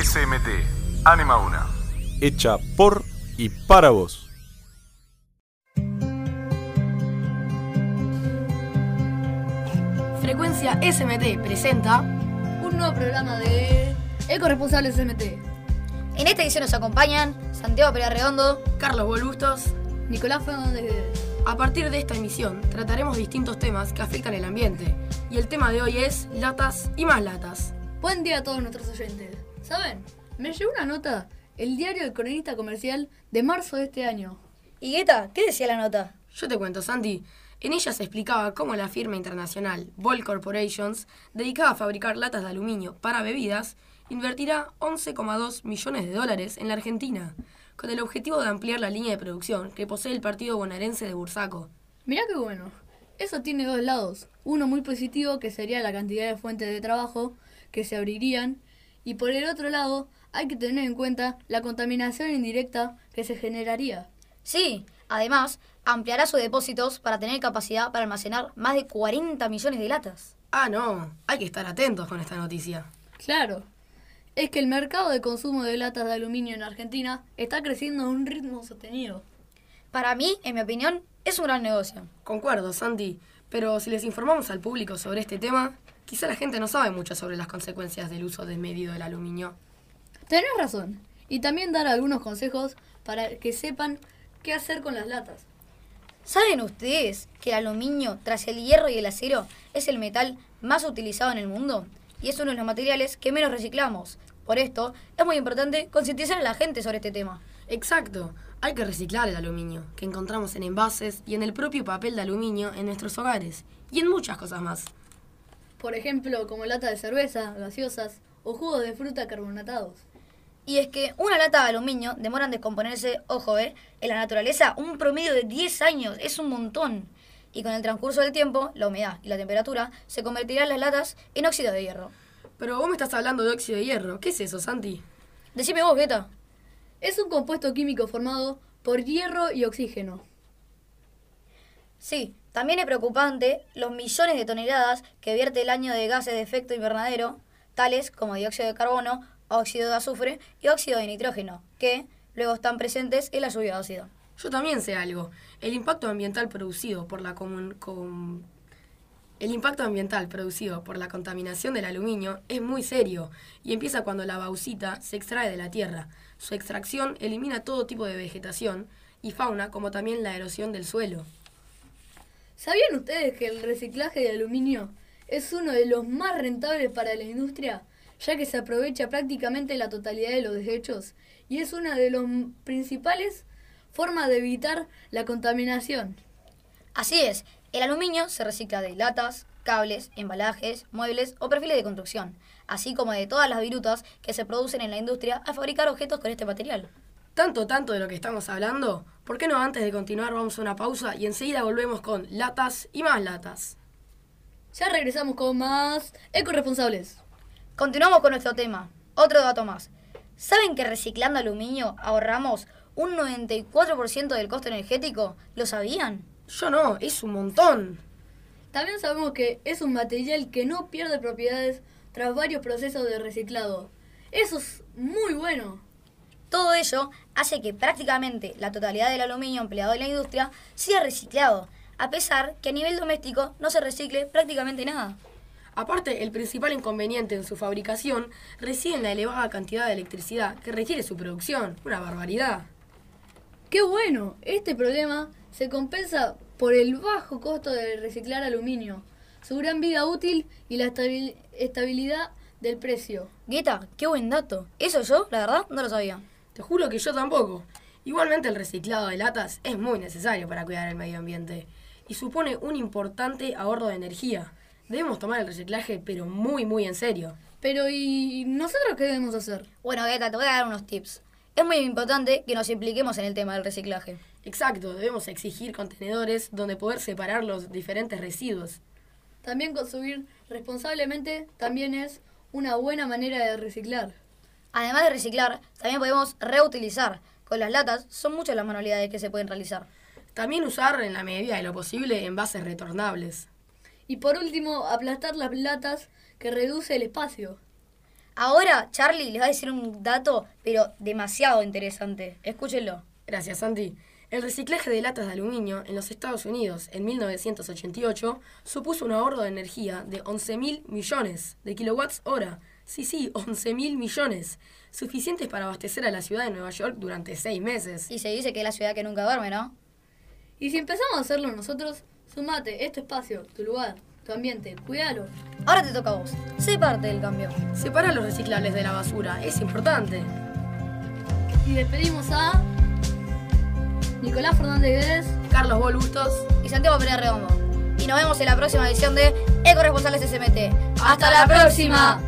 SMT, Anima una. Hecha por y para vos. Frecuencia SMT presenta un nuevo programa de Ecoresponsables SMT. En esta edición nos acompañan Santiago Pérez Redondo, Carlos Bolbustos, Nicolás Fernández A partir de esta emisión trataremos distintos temas que afectan el ambiente y el tema de hoy es latas y más latas. Buen día a todos nuestros oyentes. ¿Saben? Me llegó una nota, el diario El Cronista Comercial de marzo de este año. ¿Y Gueta? ¿Qué decía la nota? Yo te cuento, Santi. En ella se explicaba cómo la firma internacional Ball Corporations, dedicada a fabricar latas de aluminio para bebidas, invertirá 11,2 millones de dólares en la Argentina, con el objetivo de ampliar la línea de producción que posee el partido bonaerense de Bursaco. Mirá qué bueno. Eso tiene dos lados. Uno muy positivo, que sería la cantidad de fuentes de trabajo que se abrirían, y por el otro lado, hay que tener en cuenta la contaminación indirecta que se generaría. Sí, además, ampliará sus depósitos para tener capacidad para almacenar más de 40 millones de latas. Ah, no, hay que estar atentos con esta noticia. Claro, es que el mercado de consumo de latas de aluminio en Argentina está creciendo a un ritmo sostenido. Para mí, en mi opinión, es un gran negocio. Concuerdo, Santi, pero si les informamos al público sobre este tema, quizá la gente no sabe mucho sobre las consecuencias del uso desmedido del aluminio. Tenés razón, y también dar algunos consejos para que sepan qué hacer con las latas. ¿Saben ustedes que el aluminio, tras el hierro y el acero, es el metal más utilizado en el mundo? Y es uno de los materiales que menos reciclamos. Por esto, es muy importante concientizar a la gente sobre este tema. Exacto. Hay que reciclar el aluminio, que encontramos en envases y en el propio papel de aluminio en nuestros hogares, y en muchas cosas más. Por ejemplo, como lata de cerveza, gaseosas o jugos de fruta carbonatados. Y es que una lata de aluminio demora en descomponerse, ojo, eh, en la naturaleza un promedio de 10 años, es un montón. Y con el transcurso del tiempo, la humedad y la temperatura se convertirán las latas en óxido de hierro. Pero vos me estás hablando de óxido de hierro. ¿Qué es eso, Santi? Decime vos, Guetta. Es un compuesto químico formado por hierro y oxígeno. Sí, también es preocupante los millones de toneladas que vierte el año de gases de efecto invernadero, tales como dióxido de carbono, óxido de azufre y óxido de nitrógeno, que luego están presentes en la lluvia de ácido. Yo también sé algo. El impacto ambiental producido por la comun com el impacto ambiental producido por la contaminación del aluminio es muy serio y empieza cuando la bauxita se extrae de la tierra. Su extracción elimina todo tipo de vegetación y fauna, como también la erosión del suelo. ¿Sabían ustedes que el reciclaje de aluminio es uno de los más rentables para la industria, ya que se aprovecha prácticamente la totalidad de los desechos y es una de las principales formas de evitar la contaminación? Así es, el aluminio se recicla de latas, cables, embalajes, muebles o perfiles de construcción, así como de todas las virutas que se producen en la industria al fabricar objetos con este material. Tanto, tanto de lo que estamos hablando, ¿por qué no antes de continuar vamos a una pausa y enseguida volvemos con latas y más latas? Ya regresamos con más ecoresponsables. Continuamos con nuestro tema. Otro dato más. ¿Saben que reciclando aluminio ahorramos un 94% del costo energético? ¿Lo sabían? Yo no, es un montón. También sabemos que es un material que no pierde propiedades tras varios procesos de reciclado. Eso es muy bueno. Todo ello hace que prácticamente la totalidad del aluminio empleado en la industria sea reciclado, a pesar que a nivel doméstico no se recicle prácticamente nada. Aparte, el principal inconveniente en su fabricación reside en la elevada cantidad de electricidad que requiere su producción. Una barbaridad. ¡Qué bueno! Este problema se compensa por el bajo costo de reciclar aluminio, su gran vida útil y la estabilidad del precio. Gueta, qué buen dato. Eso yo, la verdad, no lo sabía. Te juro que yo tampoco. Igualmente el reciclado de latas es muy necesario para cuidar el medio ambiente y supone un importante ahorro de energía. Debemos tomar el reciclaje pero muy muy en serio. Pero ¿y nosotros qué debemos hacer? Bueno, Gueta, te voy a dar unos tips. Es muy importante que nos impliquemos en el tema del reciclaje. Exacto, debemos exigir contenedores donde poder separar los diferentes residuos. También consumir responsablemente también es una buena manera de reciclar. Además de reciclar, también podemos reutilizar. Con las latas son muchas las manualidades que se pueden realizar. También usar en la medida de lo posible envases retornables. Y por último, aplastar las latas que reduce el espacio. Ahora Charlie les va a decir un dato, pero demasiado interesante. Escúchenlo. Gracias, Santi. El reciclaje de latas de aluminio en los Estados Unidos en 1988 supuso un ahorro de energía de 11.000 millones de kilowatts hora. Sí, sí, 11.000 millones. Suficientes para abastecer a la ciudad de Nueva York durante seis meses. Y se dice que es la ciudad que nunca duerme, ¿no? Y si empezamos a hacerlo nosotros, sumate, es tu espacio, tu lugar, tu ambiente, cuídalo. Ahora te toca a vos. Sé parte del cambio. Separa los reciclables de la basura, es importante. Y despedimos a Nicolás Fernández Guedes. Carlos Bolbustos. Y Santiago Pérez Redondo. Y nos vemos en la próxima edición de Eco Responsables SMT. ¡Hasta la próxima!